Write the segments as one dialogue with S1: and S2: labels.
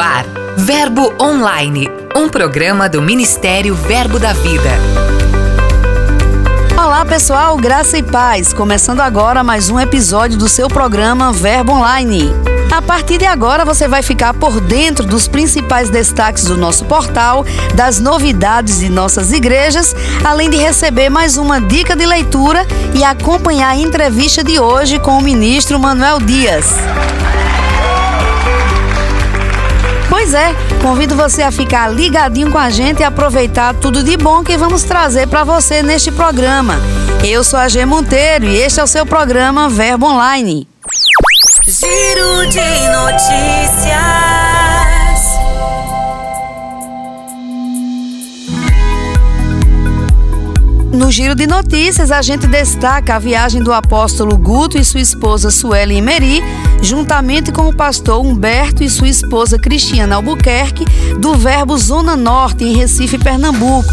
S1: ar, Verbo Online, um programa do Ministério Verbo da Vida.
S2: Olá pessoal, graça e paz. Começando agora mais um episódio do seu programa Verbo Online. A partir de agora você vai ficar por dentro dos principais destaques do nosso portal, das novidades de nossas igrejas, além de receber mais uma dica de leitura e acompanhar a entrevista de hoje com o ministro Manuel Dias. Pois é, convido você a ficar ligadinho com a gente e aproveitar tudo de bom que vamos trazer para você neste programa. Eu sou a G Monteiro e este é o seu programa Verbo Online.
S1: Giro de notícias.
S2: No giro de notícias, a gente destaca a viagem do apóstolo Guto e sua esposa Sueli Meri, juntamente com o pastor Humberto e sua esposa Cristiana Albuquerque, do Verbo Zona Norte, em Recife, Pernambuco.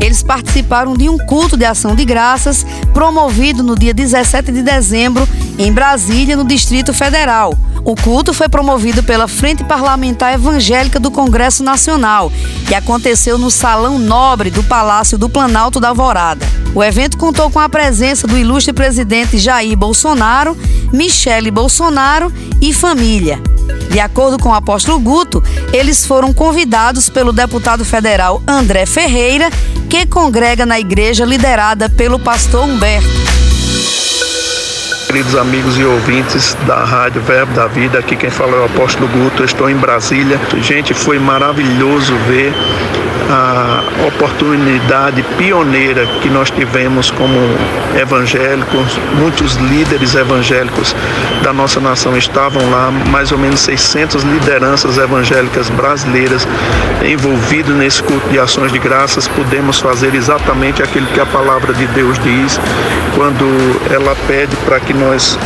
S2: Eles participaram de um culto de ação de graças promovido no dia 17 de dezembro em Brasília, no Distrito Federal. O culto foi promovido pela Frente Parlamentar Evangélica do Congresso Nacional e aconteceu no Salão Nobre do Palácio do Planalto da Alvorada. O evento contou com a presença do ilustre presidente Jair Bolsonaro, Michele Bolsonaro e família. De acordo com o apóstolo Guto, eles foram convidados pelo deputado federal André Ferreira, que congrega na igreja liderada pelo pastor Humberto.
S3: Queridos amigos e ouvintes da Rádio Verbo da Vida, aqui quem fala é o Apóstolo Guto, eu estou em Brasília. Gente, foi maravilhoso ver a oportunidade pioneira que nós tivemos como evangélicos, muitos líderes evangélicos da nossa nação estavam lá, mais ou menos 600 lideranças evangélicas brasileiras envolvidas nesse culto de ações de graças. Pudemos fazer exatamente aquilo que a palavra de Deus diz, quando ela pede para que nós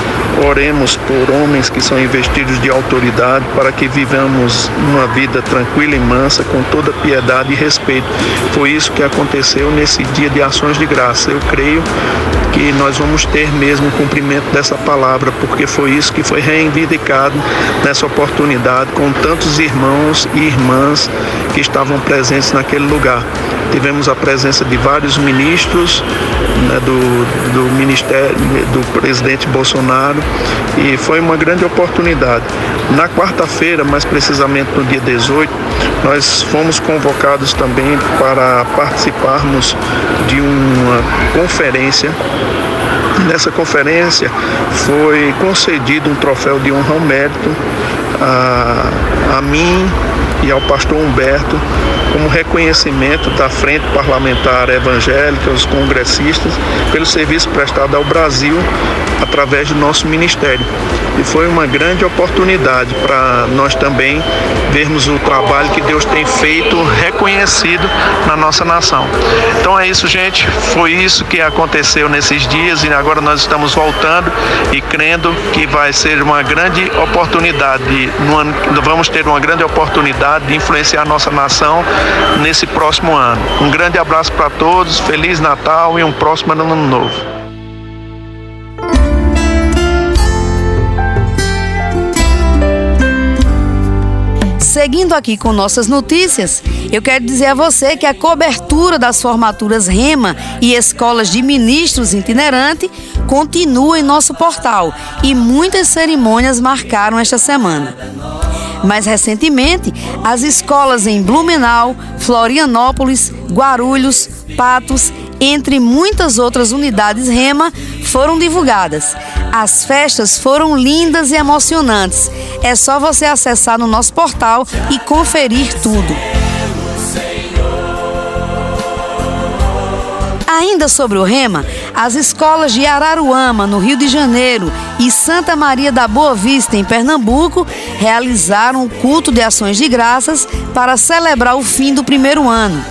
S3: oremos por homens que são investidos de autoridade, para que vivamos uma vida tranquila e mansa, com toda piedade e respeito. Foi isso que aconteceu nesse dia de ações de graça. Eu creio que nós vamos ter mesmo o cumprimento dessa palavra, porque foi isso que foi reivindicado nessa oportunidade com tantos irmãos e irmãs que estavam presentes naquele lugar. Tivemos a presença de vários ministros né, do, do ministério do presidente Bolsonaro e foi uma grande oportunidade. Na quarta-feira, mais precisamente no dia 18, nós fomos convocados também para participarmos de uma conferência Nessa conferência foi concedido um troféu de honra ao mérito a, a mim e ao pastor Humberto como reconhecimento da Frente Parlamentar Evangélica, os congressistas, pelo serviço prestado ao Brasil através do nosso ministério. E foi uma grande oportunidade para nós também vermos o trabalho que Deus tem feito reconhecido na nossa nação. Então é isso, gente. Foi isso que aconteceu nesses dias e agora nós estamos voltando e crendo que vai ser uma grande oportunidade, vamos ter uma grande oportunidade de influenciar a nossa nação nesse próximo ano. Um grande abraço para todos, Feliz Natal e um próximo ano novo.
S2: Seguindo aqui com nossas notícias, eu quero dizer a você que a cobertura das formaturas REMA e escolas de ministros itinerante continua em nosso portal e muitas cerimônias marcaram esta semana. Mais recentemente, as escolas em Blumenau, Florianópolis, Guarulhos, Patos, entre muitas outras unidades REMA, foram divulgadas. As festas foram lindas e emocionantes. É só você acessar no nosso portal e conferir tudo. Ainda sobre o Rema, as escolas de Araruama, no Rio de Janeiro, e Santa Maria da Boa Vista, em Pernambuco, realizaram um culto de ações de graças para celebrar o fim do primeiro ano.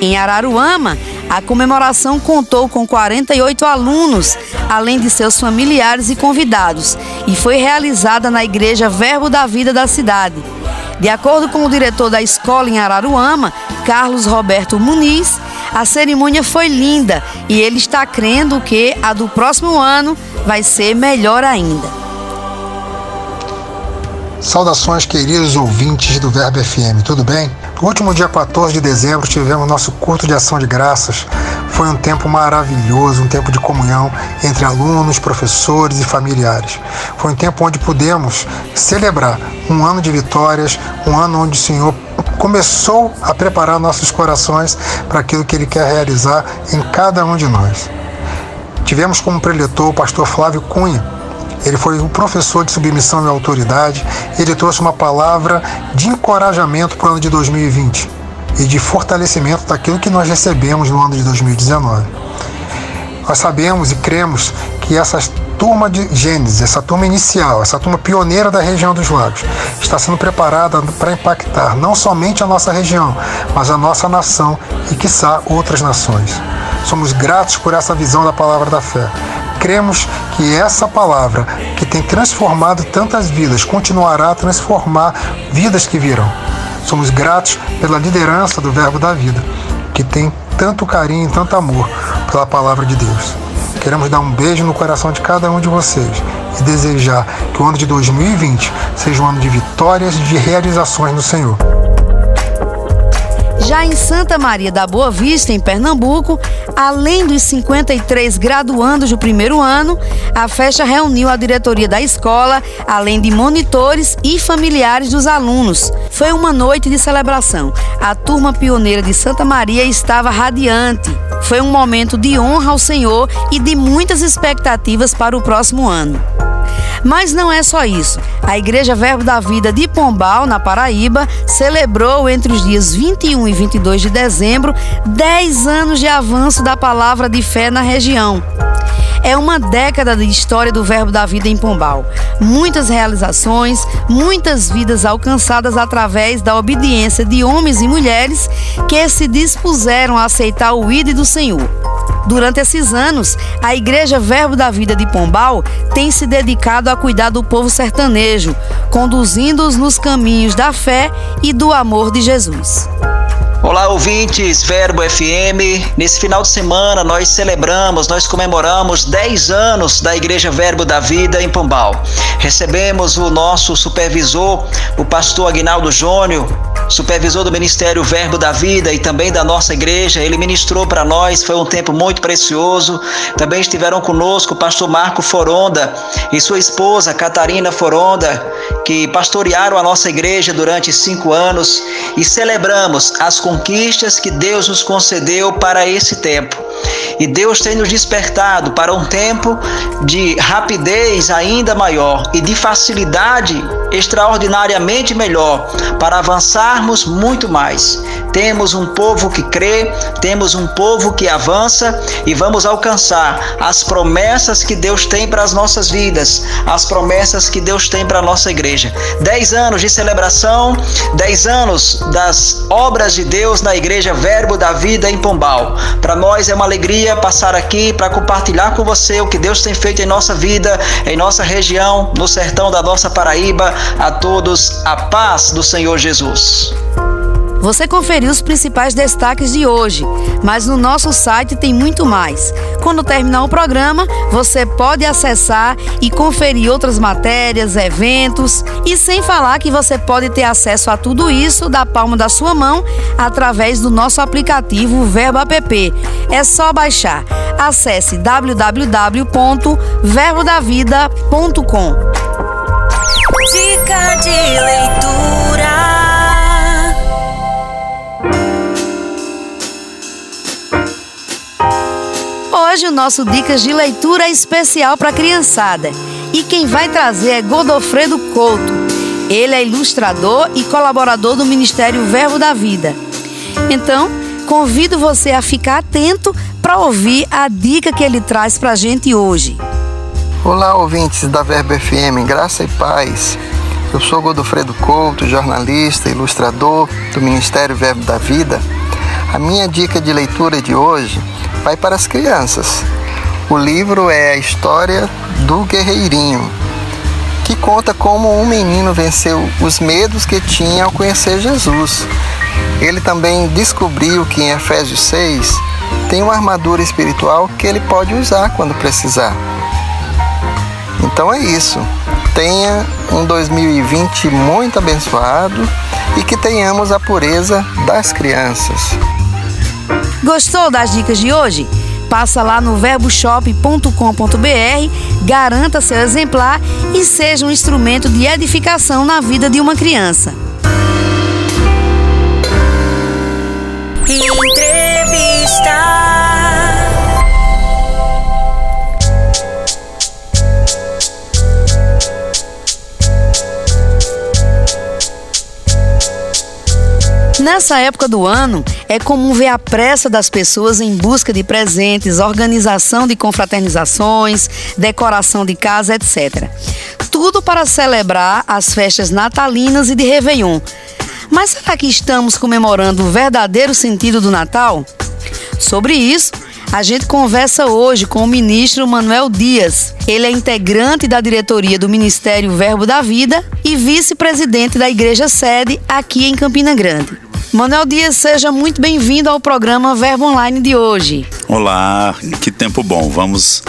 S2: Em Araruama, a comemoração contou com 48 alunos, além de seus familiares e convidados, e foi realizada na Igreja Verbo da Vida da cidade. De acordo com o diretor da escola em Araruama, Carlos Roberto Muniz, a cerimônia foi linda e ele está crendo que a do próximo ano vai ser melhor ainda.
S4: Saudações, queridos ouvintes do Verbo FM, tudo bem? No último dia 14 de dezembro tivemos nosso curto de ação de graças. Foi um tempo maravilhoso, um tempo de comunhão entre alunos, professores e familiares. Foi um tempo onde pudemos celebrar um ano de vitórias, um ano onde o Senhor começou a preparar nossos corações para aquilo que Ele quer realizar em cada um de nós. Tivemos como preletor o pastor Flávio Cunha, ele foi um professor de submissão e autoridade. Ele trouxe uma palavra de encorajamento para o ano de 2020 e de fortalecimento daquilo que nós recebemos no ano de 2019. Nós sabemos e cremos que essa turma de Gênesis, essa turma inicial, essa turma pioneira da região dos lagos, está sendo preparada para impactar não somente a nossa região, mas a nossa nação e, quiçá, outras nações. Somos gratos por essa visão da palavra da fé cremos que essa palavra, que tem transformado tantas vidas, continuará a transformar vidas que virão. Somos gratos pela liderança do Verbo da Vida, que tem tanto carinho e tanto amor pela palavra de Deus. Queremos dar um beijo no coração de cada um de vocês e desejar que o ano de 2020 seja um ano de vitórias e de realizações no Senhor.
S2: Já em Santa Maria da Boa Vista, em Pernambuco, além dos 53 graduandos do primeiro ano, a festa reuniu a diretoria da escola, além de monitores e familiares dos alunos. Foi uma noite de celebração. A turma pioneira de Santa Maria estava radiante. Foi um momento de honra ao Senhor e de muitas expectativas para o próximo ano. Mas não é só isso. A Igreja Verbo da Vida de Pombal, na Paraíba, celebrou entre os dias 21 e 22 de dezembro 10 anos de avanço da palavra de fé na região. É uma década de história do Verbo da Vida em Pombal. Muitas realizações, muitas vidas alcançadas através da obediência de homens e mulheres que se dispuseram a aceitar o ID do Senhor. Durante esses anos, a Igreja Verbo da Vida de Pombal tem se dedicado a cuidar do povo sertanejo, conduzindo-os nos caminhos da fé e do amor de Jesus.
S5: Olá, ouvintes Verbo FM. Nesse final de semana nós celebramos, nós comemoramos 10 anos da Igreja Verbo da Vida em Pombal. Recebemos o nosso supervisor, o pastor Aguinaldo Júnior, supervisor do Ministério Verbo da Vida e também da nossa igreja. Ele ministrou para nós, foi um tempo muito precioso. Também estiveram conosco o pastor Marco Foronda e sua esposa Catarina Foronda, que pastorearam a nossa igreja durante cinco anos e celebramos as conquistas que Deus nos concedeu para esse tempo. E Deus tem nos despertado para um tempo de rapidez ainda maior e de facilidade extraordinariamente melhor para avançarmos muito mais. Temos um povo que crê, temos um povo que avança e vamos alcançar as promessas que Deus tem para as nossas vidas, as promessas que Deus tem para a nossa igreja. Dez anos de celebração, dez anos das obras de Deus na igreja Verbo da Vida em Pombal. Para nós é uma alegria passar aqui para compartilhar com você o que Deus tem feito em nossa vida, em nossa região, no sertão da nossa Paraíba. A todos a paz do Senhor Jesus.
S2: Você conferiu os principais destaques de hoje, mas no nosso site tem muito mais. Quando terminar o programa, você pode acessar e conferir outras matérias, eventos e sem falar que você pode ter acesso a tudo isso da palma da sua mão através do nosso aplicativo Verbo App. É só baixar. Acesse www.verbodavida.com.
S1: Dica de leitura.
S2: Hoje o nosso Dicas de Leitura é especial para a criançada. E quem vai trazer é Godofredo Couto. Ele é ilustrador e colaborador do Ministério Verbo da Vida. Então, convido você a ficar atento para ouvir a dica que ele traz para a gente hoje.
S6: Olá, ouvintes da Verbo FM, graça e paz. Eu sou Godofredo Couto, jornalista, ilustrador do Ministério Verbo da Vida. A minha dica de leitura de hoje vai para as crianças. O livro é a história do Guerreirinho, que conta como um menino venceu os medos que tinha ao conhecer Jesus. Ele também descobriu que em Efésios 6 tem uma armadura espiritual que ele pode usar quando precisar. Então é isso. tenha um 2020 muito abençoado e que tenhamos a pureza das crianças.
S2: Gostou das dicas de hoje? Passa lá no verboshop.com.br, garanta seu exemplar e seja um instrumento de edificação na vida de uma criança.
S1: Entrevista.
S2: Nessa época do ano, é comum ver a pressa das pessoas em busca de presentes, organização de confraternizações, decoração de casa, etc. Tudo para celebrar as festas natalinas e de Réveillon. Mas será que estamos comemorando o verdadeiro sentido do Natal? Sobre isso, a gente conversa hoje com o ministro Manuel Dias. Ele é integrante da diretoria do Ministério Verbo da Vida e vice-presidente da Igreja Sede aqui em Campina Grande. Manuel Dias, seja muito bem-vindo ao programa Verbo Online de hoje.
S7: Olá, que tempo bom. Vamos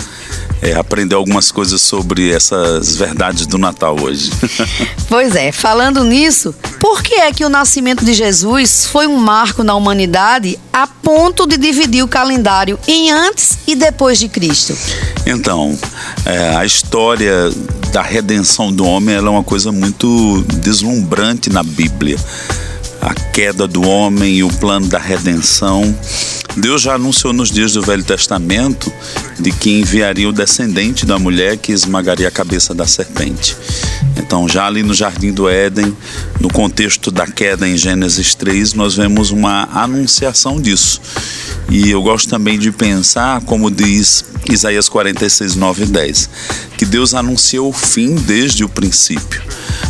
S7: é, aprender algumas coisas sobre essas verdades do Natal hoje.
S2: pois é, falando nisso, por que é que o nascimento de Jesus foi um marco na humanidade a ponto de dividir o calendário em antes e depois de Cristo?
S7: Então, é, a história da redenção do homem é uma coisa muito deslumbrante na Bíblia a queda do homem e o plano da redenção. Deus já anunciou nos dias do Velho Testamento de que enviaria o descendente da mulher que esmagaria a cabeça da serpente. Então, já ali no Jardim do Éden, no contexto da queda em Gênesis 3, nós vemos uma anunciação disso. E eu gosto também de pensar, como diz Isaías 46, 9 e 10, que Deus anunciou o fim desde o princípio.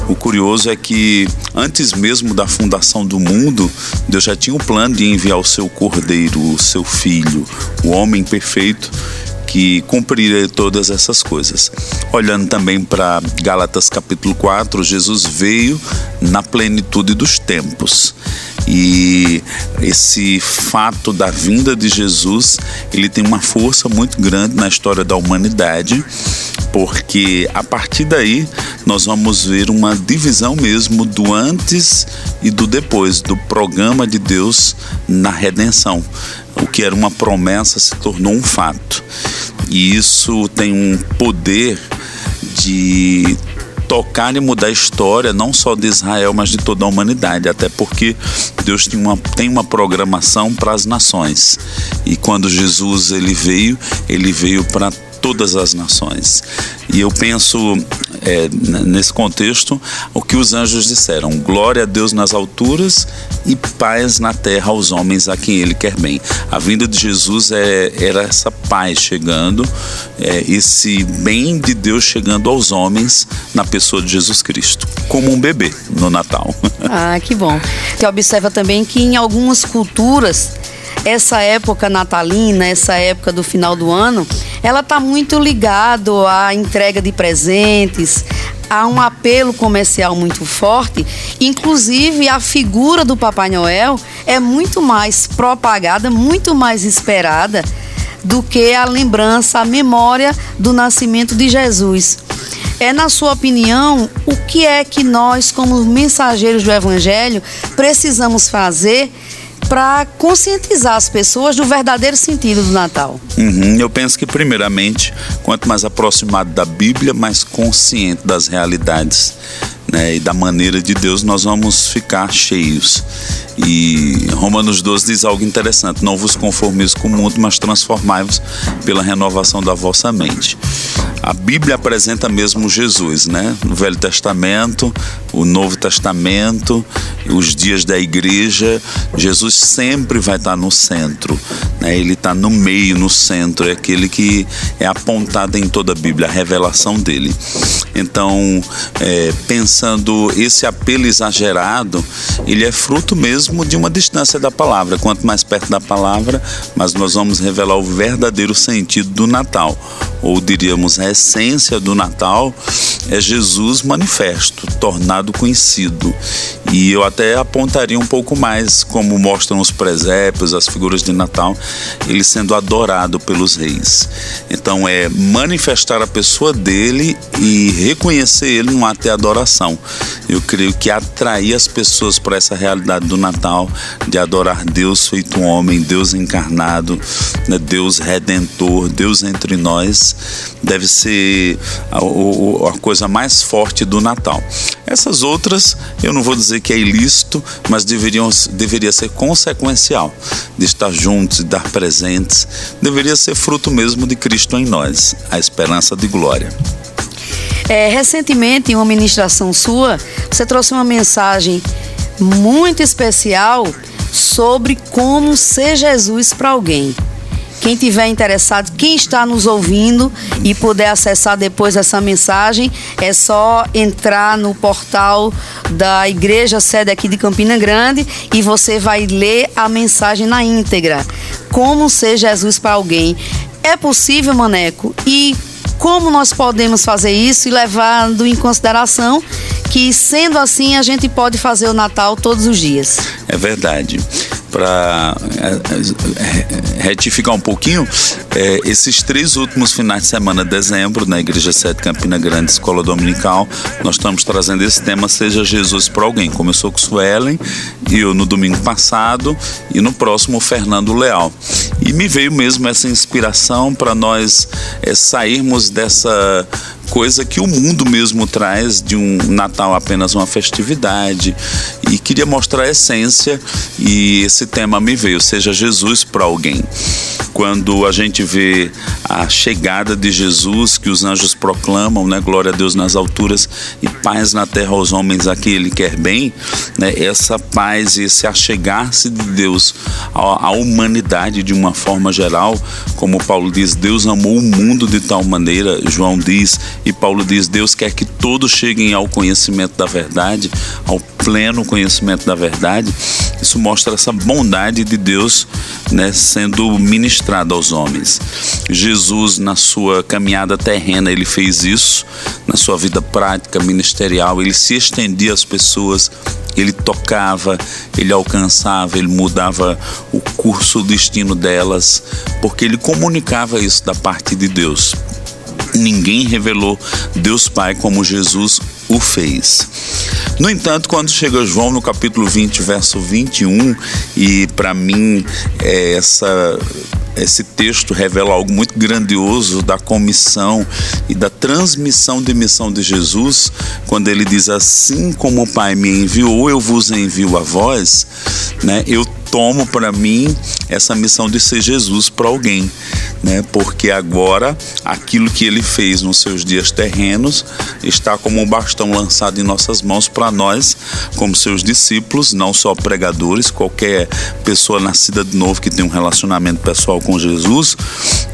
S7: O curioso é que antes mesmo da fundação do mundo, Deus já tinha o plano de enviar o seu cordeiro, o seu filho, o homem perfeito que cumpriria todas essas coisas. Olhando também para Gálatas capítulo 4, Jesus veio na plenitude dos tempos. E esse fato da vinda de Jesus, ele tem uma força muito grande na história da humanidade, porque a partir daí nós vamos ver uma divisão mesmo do antes e do depois, do programa de Deus na redenção. O que era uma promessa se tornou um fato. E isso tem um poder de tocar e mudar a história não só de Israel, mas de toda a humanidade, até porque Deus tem uma, tem uma programação para as nações. E quando Jesus ele veio, ele veio para todas as nações. E eu penso é, nesse contexto o que os anjos disseram: glória a Deus nas alturas e paz na terra aos homens a quem Ele quer bem. A vinda de Jesus é, era essa paz chegando, é, esse bem de Deus chegando aos homens na pessoa de Jesus Cristo, como um bebê no Natal.
S2: Ah, que bom. Você observa também que em algumas culturas essa época natalina, essa época do final do ano, ela está muito ligado à entrega de presentes, há um apelo comercial muito forte, inclusive a figura do Papai Noel é muito mais propagada, muito mais esperada do que a lembrança, a memória do nascimento de Jesus. É, na sua opinião, o que é que nós, como mensageiros do Evangelho, precisamos fazer para conscientizar as pessoas do verdadeiro sentido do Natal?
S7: Uhum, eu penso que, primeiramente, quanto mais aproximado da Bíblia, mais consciente das realidades né, e da maneira de Deus, nós vamos ficar cheios. E Romanos 12 diz algo interessante: Não vos conformeis com o mundo, mas transformai-vos pela renovação da vossa mente. A Bíblia apresenta mesmo Jesus, né? No Velho Testamento, o Novo Testamento, os dias da igreja, Jesus sempre vai estar no centro, né? Ele está no meio, no centro, é aquele que é apontado em toda a Bíblia, a revelação dele. Então, é, pensando esse apelo exagerado, ele é fruto mesmo de uma distância da palavra. Quanto mais perto da palavra, mais nós vamos revelar o verdadeiro sentido do Natal ou diríamos a essência do Natal, é Jesus manifesto, tornado conhecido. E eu até apontaria um pouco mais, como mostram os presépios, as figuras de Natal, ele sendo adorado pelos reis. Então é manifestar a pessoa dele e reconhecer ele no ato de adoração. Eu creio que atrair as pessoas para essa realidade do Natal, de adorar Deus feito homem, Deus encarnado, né, Deus redentor, Deus entre nós, deve ser a, a coisa mais forte do Natal. Essas outras, eu não vou dizer que é ilícito, mas deveriam, deveria ser consequencial de estar juntos e dar presentes. Deveria ser fruto mesmo de Cristo em nós, a esperança de glória.
S2: É, recentemente, em uma ministração sua, você trouxe uma mensagem muito especial sobre como ser Jesus para alguém. Quem tiver interessado, quem está nos ouvindo e puder acessar depois essa mensagem, é só entrar no portal da igreja sede aqui de Campina Grande e você vai ler a mensagem na íntegra. Como ser Jesus para alguém. É possível, Maneco? E como nós podemos fazer isso e levando em consideração que, sendo assim, a gente pode fazer o Natal todos os dias?
S7: É verdade para é, é, retificar um pouquinho, é, esses três últimos finais de semana, dezembro, na Igreja 7 Campina Grande, Escola Dominical, nós estamos trazendo esse tema Seja Jesus para Alguém. Começou com Suelen, eu no domingo passado, e no próximo, Fernando Leal. E me veio mesmo essa inspiração para nós é, sairmos dessa coisa que o mundo mesmo traz de um Natal apenas uma festividade e queria mostrar a essência e esse tema me veio, seja Jesus para alguém. Quando a gente vê a chegada de Jesus, que os anjos proclamam, né, glória a Deus nas alturas e paz na terra aos homens a quem ele quer bem, né, essa paz e esse achegar-se de Deus à, à humanidade de uma forma geral, como Paulo diz, Deus amou o mundo de tal maneira, João diz, e Paulo diz: Deus quer que todos cheguem ao conhecimento da verdade, ao pleno conhecimento da verdade. Isso mostra essa bondade de Deus né, sendo ministrada aos homens. Jesus, na sua caminhada terrena, ele fez isso, na sua vida prática, ministerial, ele se estendia às pessoas, ele tocava, ele alcançava, ele mudava o curso, o destino delas, porque ele comunicava isso da parte de Deus ninguém revelou Deus Pai como Jesus o fez. No entanto, quando chega João no capítulo 20, verso 21, e para mim é essa esse texto revela algo muito grandioso da comissão e da transmissão de missão de Jesus, quando ele diz assim como o Pai me enviou, eu vos envio a vós, né? Eu tomo para mim essa missão de ser Jesus para alguém, né? Porque agora aquilo que ele fez nos seus dias terrenos está como um bastão lançado em nossas mãos para nós, como seus discípulos, não só pregadores, qualquer pessoa nascida de novo que tem um relacionamento pessoal com Jesus,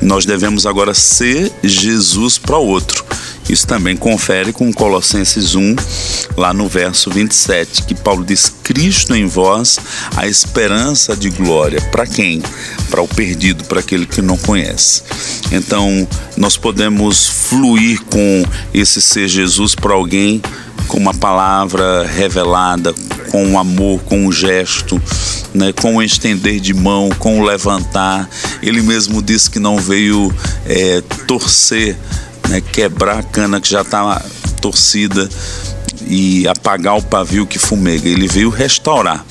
S7: nós devemos agora ser Jesus para outro. Isso também confere com Colossenses 1, lá no verso 27, que Paulo diz: Cristo em vós, a esperança de glória. Para quem? Para o perdido, para aquele que não conhece. Então, nós podemos fluir com esse ser Jesus para alguém com uma palavra revelada, com um amor, com um gesto, né, com o um estender de mão, com o um levantar. Ele mesmo disse que não veio é, torcer né, quebrar a cana que já está torcida e apagar o pavio que fumega. Ele veio restaurar.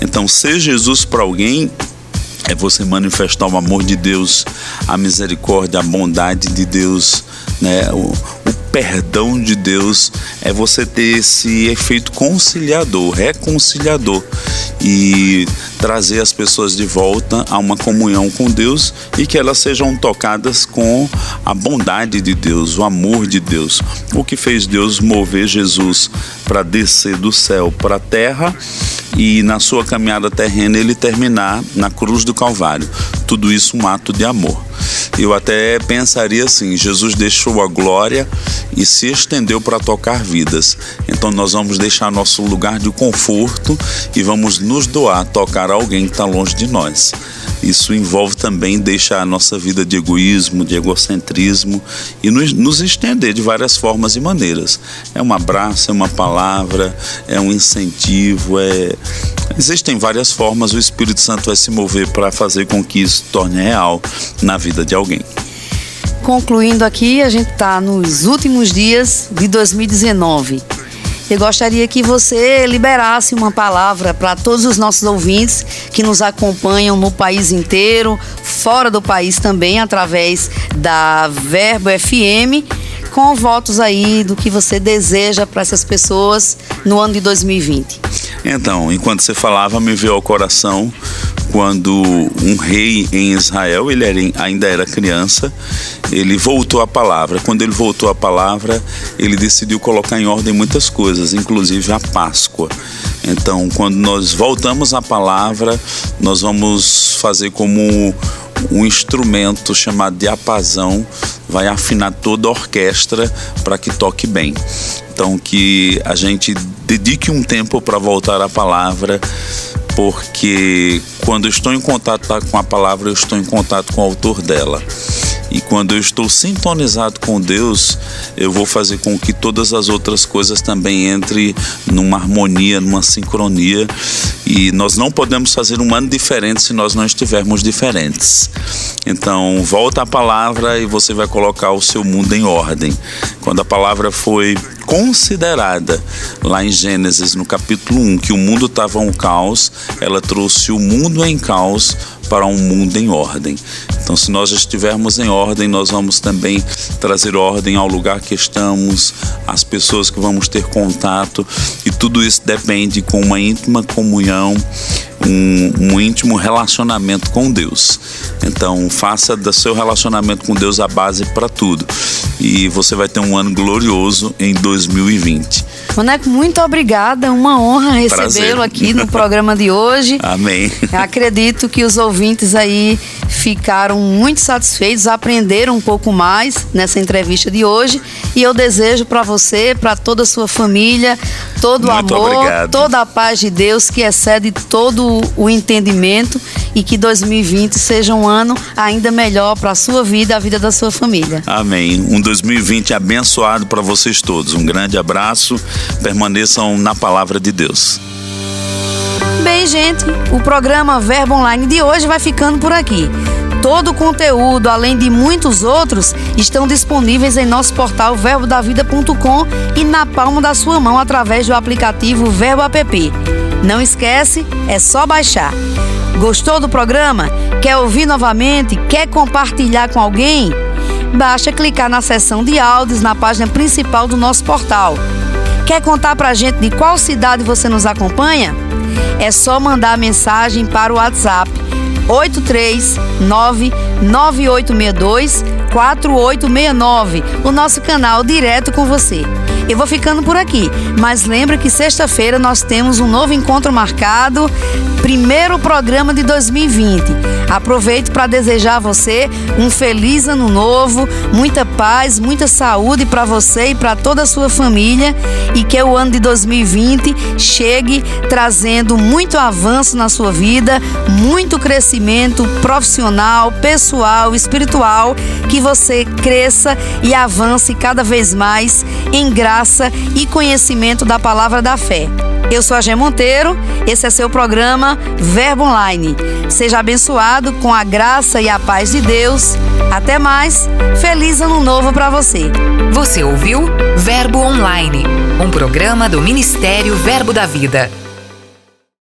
S7: Então, ser Jesus para alguém é você manifestar o amor de Deus, a misericórdia, a bondade de Deus, né? O, o perdão de Deus é você ter esse efeito conciliador, reconciliador e trazer as pessoas de volta a uma comunhão com Deus e que elas sejam tocadas com a bondade de Deus, o amor de Deus. O que fez Deus mover Jesus para descer do céu para a terra e na sua caminhada terrena ele terminar na cruz do Calvário. Tudo isso um ato de amor. Eu até pensaria assim: Jesus deixou a glória e se estendeu para tocar vidas. Então nós vamos deixar nosso lugar de conforto e vamos nos doar, tocar alguém que está longe de nós. Isso envolve também deixar a nossa vida de egoísmo, de egocentrismo e nos, nos estender de várias formas e maneiras. É um abraço, é uma palavra, é um incentivo, é... existem várias formas. O Espírito Santo vai se mover para fazer com que isso torne real na vida de alguém.
S2: Concluindo aqui, a gente está nos últimos dias de 2019. Eu gostaria que você liberasse uma palavra para todos os nossos ouvintes que nos acompanham no país inteiro, fora do país também, através da Verbo FM, com votos aí do que você deseja para essas pessoas no ano de 2020.
S7: Então, enquanto você falava, me veio ao coração quando um rei em Israel, ele era, ainda era criança, ele voltou à palavra. Quando ele voltou à palavra, ele decidiu colocar em ordem muitas coisas, inclusive a Páscoa. Então, quando nós voltamos à palavra, nós vamos fazer como um instrumento chamado diapasão vai afinar toda a orquestra para que toque bem. Então que a gente dedique um tempo para voltar à palavra, porque quando estou em contato com a palavra, eu estou em contato com o autor dela. E quando eu estou sintonizado com Deus, eu vou fazer com que todas as outras coisas também entrem numa harmonia, numa sincronia. E nós não podemos fazer um ano diferente se nós não estivermos diferentes. Então, volta a palavra e você vai colocar o seu mundo em ordem. Quando a palavra foi considerada lá em Gênesis, no capítulo 1, que o mundo estava um caos, ela trouxe o mundo em caos para um mundo em ordem. Então, se nós estivermos em ordem, nós vamos também trazer ordem ao lugar que estamos, às pessoas que vamos ter contato, e tudo isso depende com uma íntima comunhão, um, um íntimo relacionamento com Deus. Então, faça do seu relacionamento com Deus a base para tudo. E você vai ter um ano glorioso em 2020.
S2: Maneco, muito obrigada. Uma honra recebê-lo aqui no programa de hoje.
S7: Amém.
S2: Acredito que os ouvintes aí ficaram muito satisfeitos, aprenderam um pouco mais nessa entrevista de hoje. E eu desejo para você, para toda a sua família, todo o amor, obrigado. toda a paz de Deus que excede todo o entendimento e que 2020 seja um ano ainda melhor para a sua vida e a vida da sua família.
S7: Amém. Um 2020 abençoado para vocês todos. Um grande abraço. Permaneçam na palavra de Deus.
S2: Bem, gente, o programa Verbo Online de hoje vai ficando por aqui. Todo o conteúdo, além de muitos outros, estão disponíveis em nosso portal verbodavida.com e na palma da sua mão através do aplicativo Verbo App. Não esquece, é só baixar. Gostou do programa? Quer ouvir novamente? Quer compartilhar com alguém? Basta clicar na seção de áudios na página principal do nosso portal. Quer contar pra gente de qual cidade você nos acompanha? É só mandar mensagem para o WhatsApp 839 9862 4869, o nosso canal direto com você. Eu vou ficando por aqui, mas lembra que sexta-feira nós temos um novo encontro marcado, primeiro programa de 2020. Aproveito para desejar a você um feliz ano novo, muita paz, muita saúde para você e para toda a sua família e que o ano de 2020 chegue trazendo muito avanço na sua vida, muito crescimento profissional, pessoal, espiritual, que você cresça e avance cada vez mais em graça e conhecimento da palavra da fé. Eu sou a Gê Monteiro, esse é seu programa Verbo Online. Seja abençoado com a graça e a paz de Deus. Até mais, feliz ano novo para você.
S1: Você ouviu Verbo Online, um programa do Ministério Verbo da Vida.